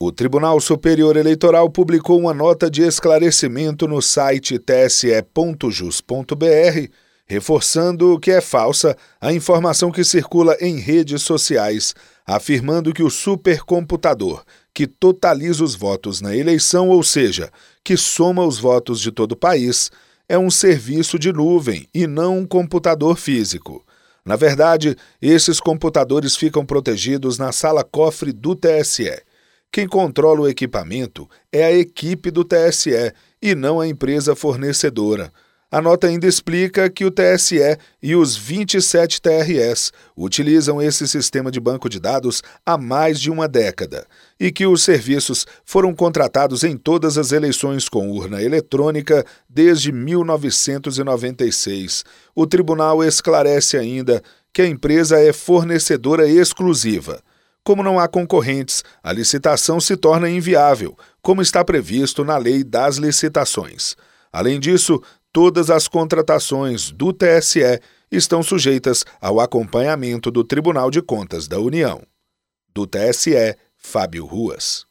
O Tribunal Superior Eleitoral publicou uma nota de esclarecimento no site tse.jus.br, reforçando que é falsa a informação que circula em redes sociais, afirmando que o supercomputador, que totaliza os votos na eleição, ou seja, que soma os votos de todo o país, é um serviço de nuvem e não um computador físico. Na verdade, esses computadores ficam protegidos na sala cofre do TSE. Quem controla o equipamento é a equipe do TSE e não a empresa fornecedora. A nota ainda explica que o TSE e os 27 TRS utilizam esse sistema de banco de dados há mais de uma década e que os serviços foram contratados em todas as eleições com urna eletrônica desde 1996. O tribunal esclarece ainda que a empresa é fornecedora exclusiva. Como não há concorrentes, a licitação se torna inviável, como está previsto na Lei das Licitações. Além disso, todas as contratações do TSE estão sujeitas ao acompanhamento do Tribunal de Contas da União. Do TSE, Fábio Ruas.